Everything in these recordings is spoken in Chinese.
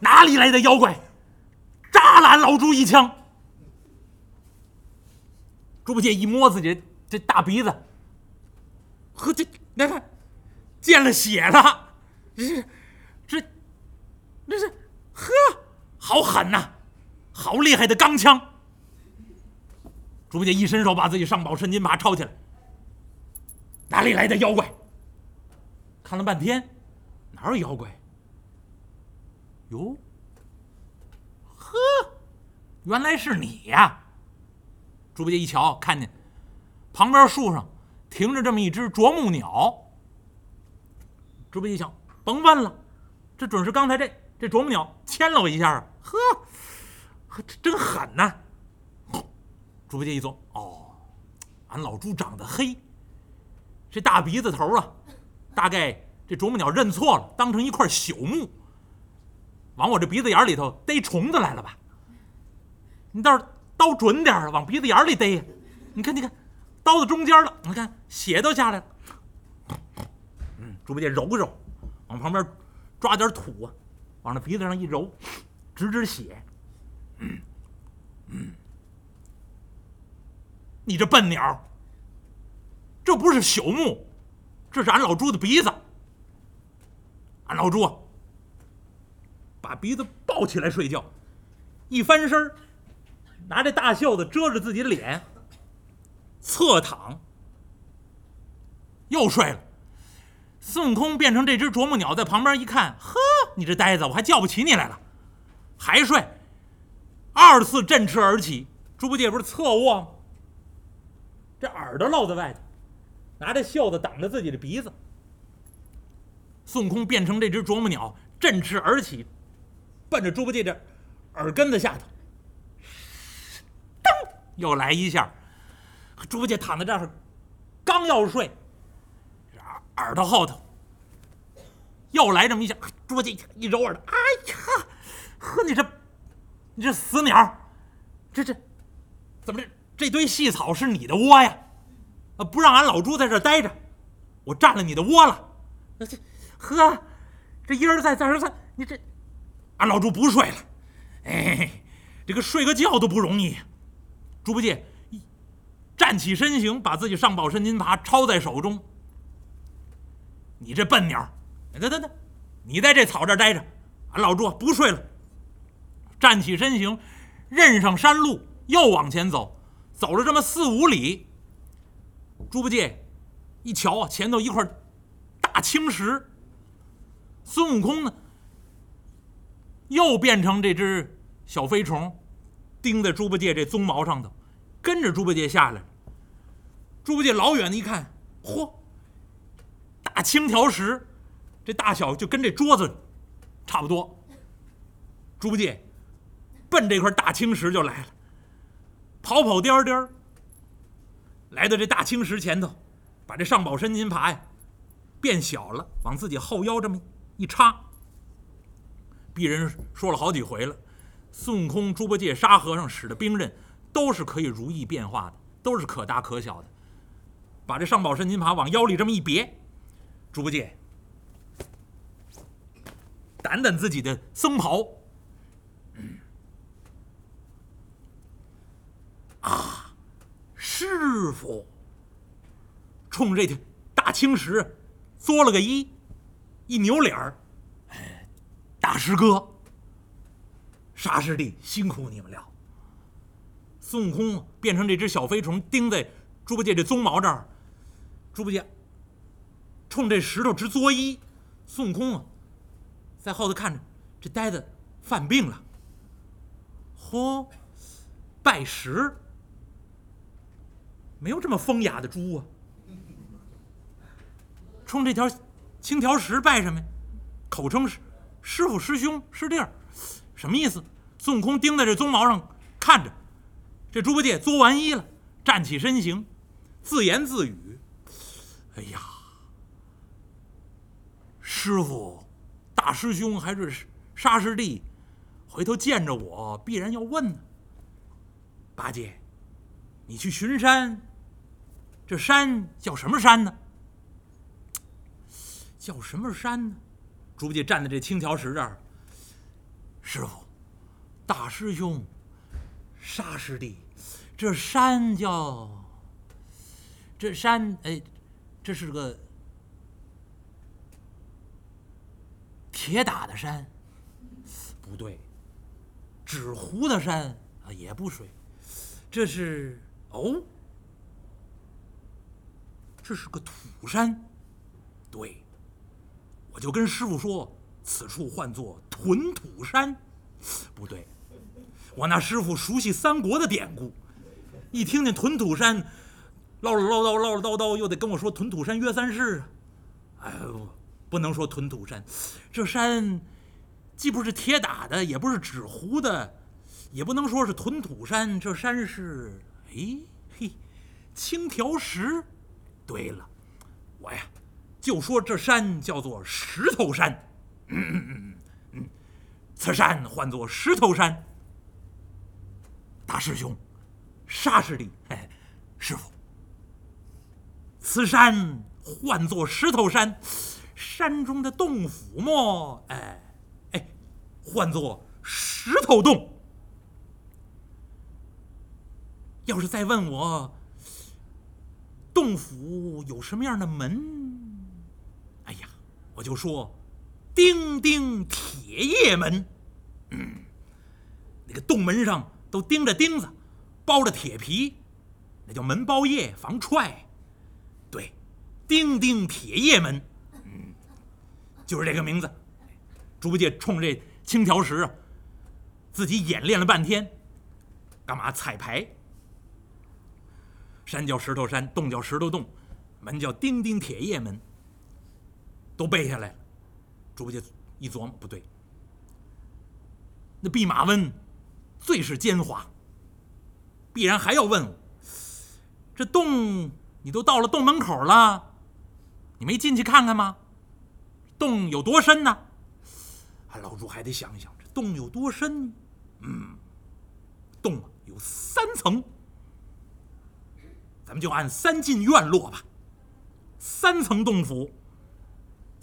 哪里来的妖怪？扎了俺老猪一枪！猪八戒一摸自己这大鼻子，呵，这来看，见了血了，这这这是呵，好狠呐，好厉害的钢枪！猪八戒一伸手，把自己上宝神金耙抄起来。哪里来的妖怪？看了半天，哪有妖怪？哟，呵，原来是你呀！猪八戒一瞧，看见旁边树上停着这么一只啄木鸟。猪八戒一想，甭问了，这准是刚才这这啄木鸟牵了我一下啊！呵，呵，这真狠呐！猪八戒一琢磨，哦，俺老猪长得黑，这大鼻子头啊，大概这啄木鸟认错了，当成一块朽木，往我这鼻子眼里头逮虫子来了吧？你倒是。刀准点儿，往鼻子眼里逮呀！你看，你看，刀子中间了，你看血都下来了。嗯，猪八戒揉揉，往旁边抓点土啊，往那鼻子上一揉，止止血。嗯嗯，你这笨鸟，这不是朽木，这是俺老猪的鼻子。俺老猪，鼻子抱起来睡觉，一翻身。拿这大袖子遮着自己的脸，侧躺，又睡了。孙悟空变成这只啄木鸟，在旁边一看，呵，你这呆子，我还叫不起你来了，还睡。二次振翅而起，猪八戒不是侧卧吗？这耳朵露在外头，拿着袖子挡着自己的鼻子。孙悟空变成这只啄木鸟，振翅而起，奔着猪八戒这耳根子下头。噔又来一下，猪八戒躺在这儿，刚要睡，耳耳朵后头又来这么一下，猪八戒一揉耳朵，哎呀，呵，你这，你这死鸟，这这，怎么这这堆细草是你的窝呀？啊，不让俺老猪在这待着，我占了你的窝了。这，呵，这一而再再而三，你这，俺老猪不睡了。哎，这个睡个觉都不容易。猪八戒一站起身形，把自己上宝神金耙抄在手中。你这笨鸟，等等等，你在这草这待着，俺老猪不睡了。站起身形，认上山路，又往前走，走了这么四五里。猪八戒一瞧啊，前头一块大青石。孙悟空呢，又变成这只小飞虫，钉在猪八戒这鬃毛上头。跟着猪八戒下来，猪八戒老远的一看，嚯，大青条石，这大小就跟这桌子差不多。猪八戒奔这块大青石就来了，跑跑颠颠来到这大青石前头，把这上宝身金耙呀变小了，往自己后腰这么一插。鄙人说了好几回了，孙悟空、猪八戒、沙和尚使的兵刃。都是可以如意变化的，都是可大可小的。把这上宝神金耙往腰里这么一别，猪八戒掸掸自己的僧袍，啊，师傅，冲这大青石作了个揖，一扭脸儿，师哥，沙师弟辛苦你们了。孙悟空变成这只小飞虫，钉在猪八戒这鬃毛这儿。猪八戒冲这石头直作揖。孙悟空啊，在后头看着，这呆子犯病了。嚯，拜石，没有这么风雅的猪啊！冲这条青条石拜什么呀？口称是师傅、师兄、师弟，什么意思？孙悟空盯在这鬃毛上看着。这猪八戒作完揖了，站起身形，自言自语：“哎呀，师傅、大师兄还是沙师弟，回头见着我必然要问呢。八戒，你去巡山，这山叫什么山呢？叫什么山呢？”猪八戒站在这青条石这儿，师傅，大师兄，沙师弟，这山叫……这山哎，这是个铁打的山，不对，纸糊的山啊也不水，这是哦，这是个土山，对，我就跟师傅说，此处唤作屯土山，不对，我那师傅熟悉三国的典故，一听见屯土山。唠唠唠叨，唠唠叨叨，又得跟我说屯土山约三世啊！哎呦，不能说屯土山，这山既不是铁打的，也不是纸糊的，也不能说是屯土山。这山是，哎嘿，青条石。对了，我呀，就说这山叫做石头山。此山唤作石头山。大师兄，沙师弟，哎，师傅。此山唤作石头山，山中的洞府么？哎，哎，唤作石头洞。要是再问我，洞府有什么样的门？我就说，钉钉铁叶门。嗯，那个洞门上都钉着钉子，包着铁皮，那叫门包叶，防踹。对，钉钉铁叶门，嗯，就是这个名字。猪八戒冲这青条石，自己演练了半天，干嘛彩排？山叫石头山，洞叫石头洞，门叫钉钉铁叶门，都背下来了。猪八戒一琢磨，不对，那弼马温最是奸猾，必然还要问我，这洞。你都到了洞门口了，你没进去看看吗？洞有多深呢？老猪还得想想，这洞有多深？嗯，洞有三层，咱们就按三进院落吧。三层洞府，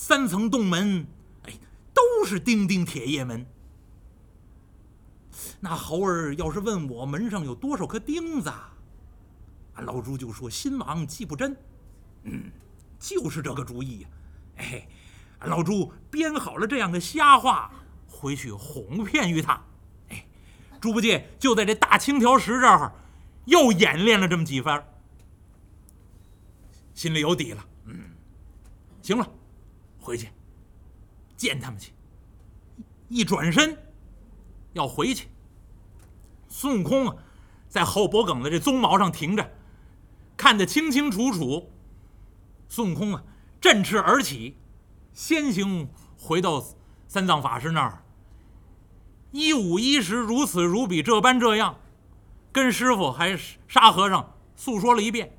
三层洞门，哎，都是钉钉铁叶门。那猴儿要是问我门上有多少颗钉子？俺老朱就说：“新王计不真，嗯，就是这个主意呀。哎，俺老朱编好了这样的瞎话，回去哄骗于他。哎，猪八戒就在这大青条石这儿又演练了这么几番，心里有底了。嗯，行了，回去见他们去。一转身要回去，孙悟空啊，在后脖梗子这鬃毛上停着。”看得清清楚楚，孙悟空啊，振翅而起，先行回到三藏法师那儿。一五一十，如此如彼，这般这样，跟师傅还沙和尚诉说了一遍。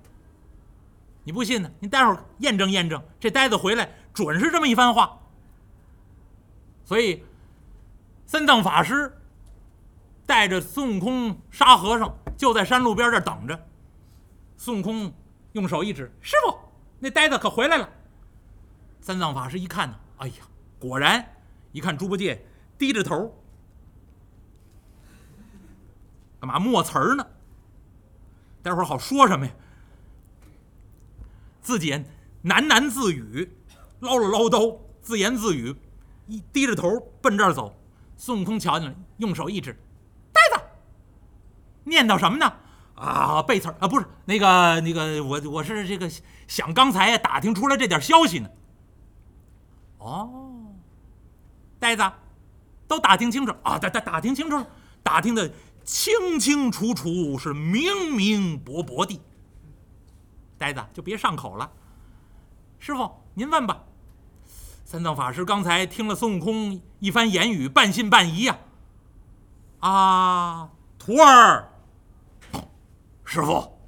你不信呢？你待会儿验证验证，这呆子回来准是这么一番话。所以，三藏法师带着孙悟空、沙和尚就在山路边这等着。孙悟空用手一指：“师傅，那呆子可回来了。”三藏法师一看呢，哎呀，果然！一看猪八戒低着头，干嘛默词儿呢？待会儿好说什么呀？自己喃喃自语，唠了唠叨，自言自语，一低着头奔这儿走。孙悟空瞧见了，用手一指：“呆子，念叨什么呢？”啊，背词儿啊，不是那个那个，我我是这个想刚才打听出来这点消息呢。哦，呆子，都打听清楚啊，打打打听清楚了，打听的清清楚楚，是明明白白的。呆子就别上口了，师傅您问吧。三藏法师刚才听了孙悟空一番言语，半信半疑呀。啊，徒儿。师傅，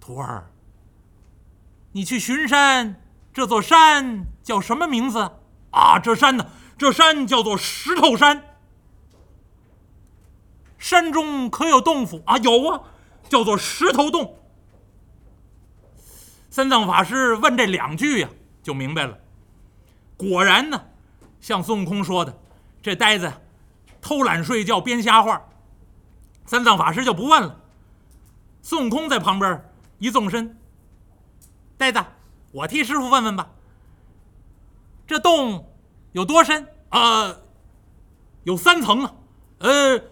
徒儿，你去巡山，这座山叫什么名字啊？这山呢？这山叫做石头山。山中可有洞府啊？有啊，叫做石头洞。三藏法师问这两句呀，就明白了。果然呢，像孙悟空说的，这呆子偷懒睡觉编瞎话，三藏法师就不问了。孙悟空在旁边一纵身，呆子，我替师傅问问吧。这洞有多深？呃，有三层啊。呃，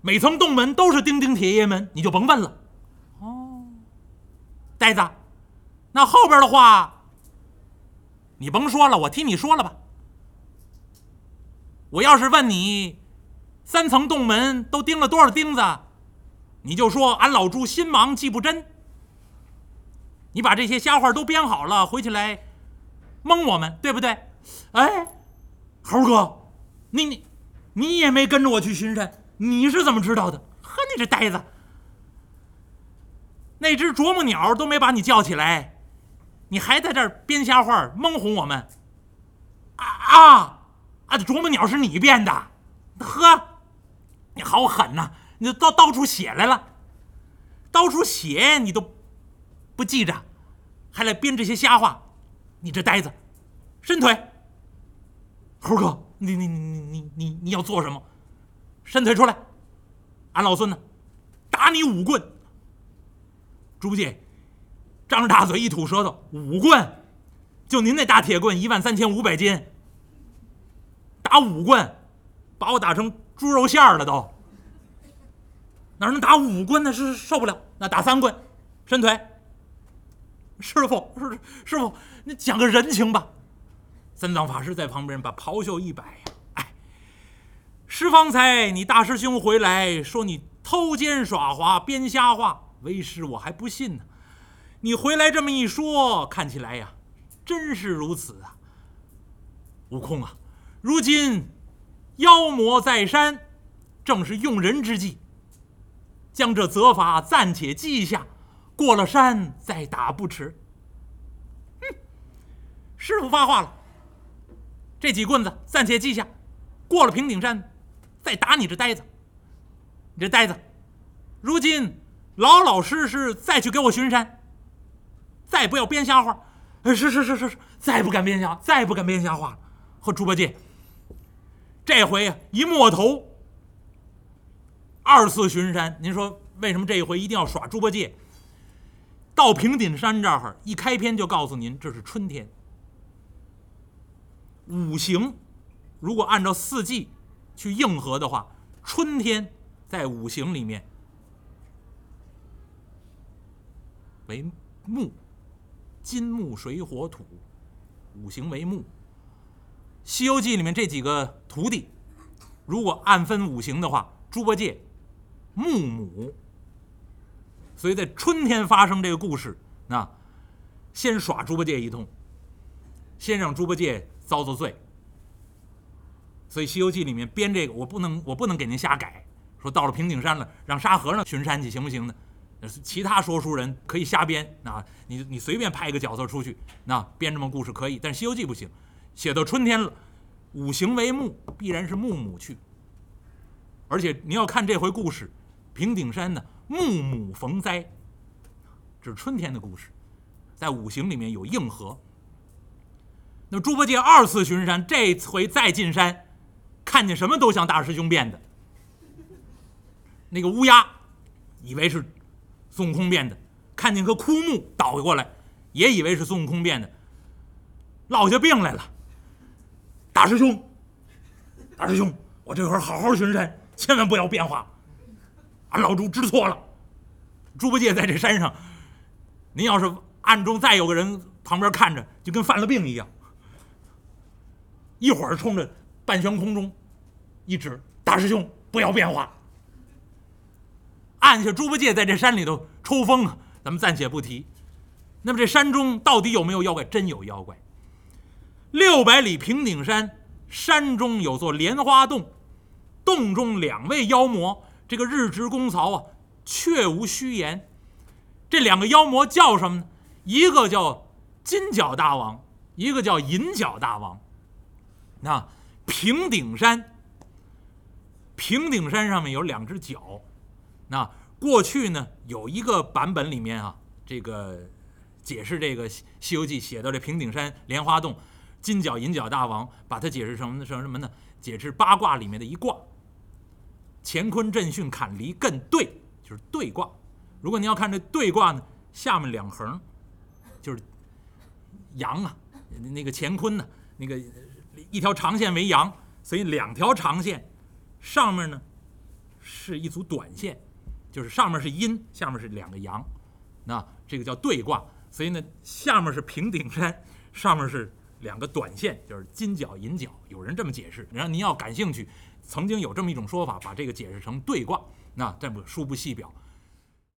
每层洞门都是钉钉铁叶门，你就甭问了。哦，呆子，那后边的话你甭说了，我替你说了吧。我要是问你，三层洞门都钉了多少钉子，你就说俺老朱心忙记不真。你把这些瞎话都编好了，回去来蒙我们，对不对？哎，猴哥，你你你也没跟着我去巡山，你是怎么知道的？呵，你这呆子，那只啄木鸟都没把你叫起来，你还在这儿编瞎话蒙哄我们？啊啊！啊！啄木鸟是你变的，呵，你好狠呐！你到到处写来了，到处写你都不记着，还来编这些瞎话，你这呆子，伸腿！猴哥，你你你你你你你要做什么？伸腿出来！俺老孙呢，打你五棍！猪八戒张着大嘴一吐舌头，五棍，就您那大铁棍，一万三千五百斤。打五棍，把我打成猪肉馅儿了都。哪能打五棍呢？是受不了。那打三棍，伸腿。师傅，师师傅，你讲个人情吧。三藏法师在旁边把袍袖一摆，哎，师方才你大师兄回来说你偷奸耍滑编瞎话，为师我还不信呢。你回来这么一说，看起来呀，真是如此啊。悟空啊！如今妖魔在山，正是用人之际。将这责罚暂且记下，过了山再打不迟。哼，师傅发话了，这几棍子暂且记下，过了平顶山再打你这呆子。你这呆子，如今老老实实再去给我巡山，再不要编瞎话。是是是是是，再不敢编瞎，再不敢编瞎话了。和猪八戒。这回呀，一摸头，二次巡山。您说为什么这一回一定要耍猪八戒？到平顶山这儿，一开篇就告诉您，这是春天。五行如果按照四季去应和的话，春天在五行里面为木，金木水火土，五行为木。《西游记》里面这几个徒弟，如果按分五行的话，猪八戒木母，所以在春天发生这个故事，那先耍猪八戒一通，先让猪八戒遭遭罪。所以《西游记》里面编这个，我不能我不能给您瞎改，说到了平顶山了，让沙和尚巡山去行不行呢？其他说书人可以瞎编，那你你随便派一个角色出去，那编这么故事可以，但《西游记》不行。写到春天了，五行为木，必然是木母去。而且你要看这回故事，平顶山呢，木母逢灾，这是春天的故事，在五行里面有应和。那猪八戒二次巡山，这回再进山，看见什么都像大师兄变的。那个乌鸦，以为是孙悟空变的；看见棵枯木倒过来，也以为是孙悟空变的，落下病来了。大师兄，大师兄，我这会儿好好巡山，千万不要变化。俺老猪知错了。猪八戒在这山上，您要是暗中再有个人旁边看着，就跟犯了病一样。一会儿冲着半悬空中一指，大师兄不要变化。按下猪八戒在这山里头抽风啊，咱们暂且不提。那么这山中到底有没有妖怪？真有妖怪。六百里平顶山，山中有座莲花洞，洞中两位妖魔，这个日值公曹啊，确无虚言。这两个妖魔叫什么呢？一个叫金角大王，一个叫银角大王。那平顶山，平顶山上面有两只角。那过去呢，有一个版本里面啊，这个解释这个《西游记》写到这平顶山莲花洞。金角银角大王把它解释成成什么呢？解释八卦里面的一卦。乾坤震巽坎离艮兑，就是兑卦。如果你要看这兑卦呢，下面两横就是阳啊，那个乾坤呢，那个一条长线为阳，所以两条长线上面呢是一组短线，就是上面是阴，下面是两个阳，那这个叫对卦。所以呢，下面是平顶山，上面是两个短线，就是金角银角。有人这么解释，然后您要感兴趣，曾经有这么一种说法，把这个解释成对卦。那这不书不细表。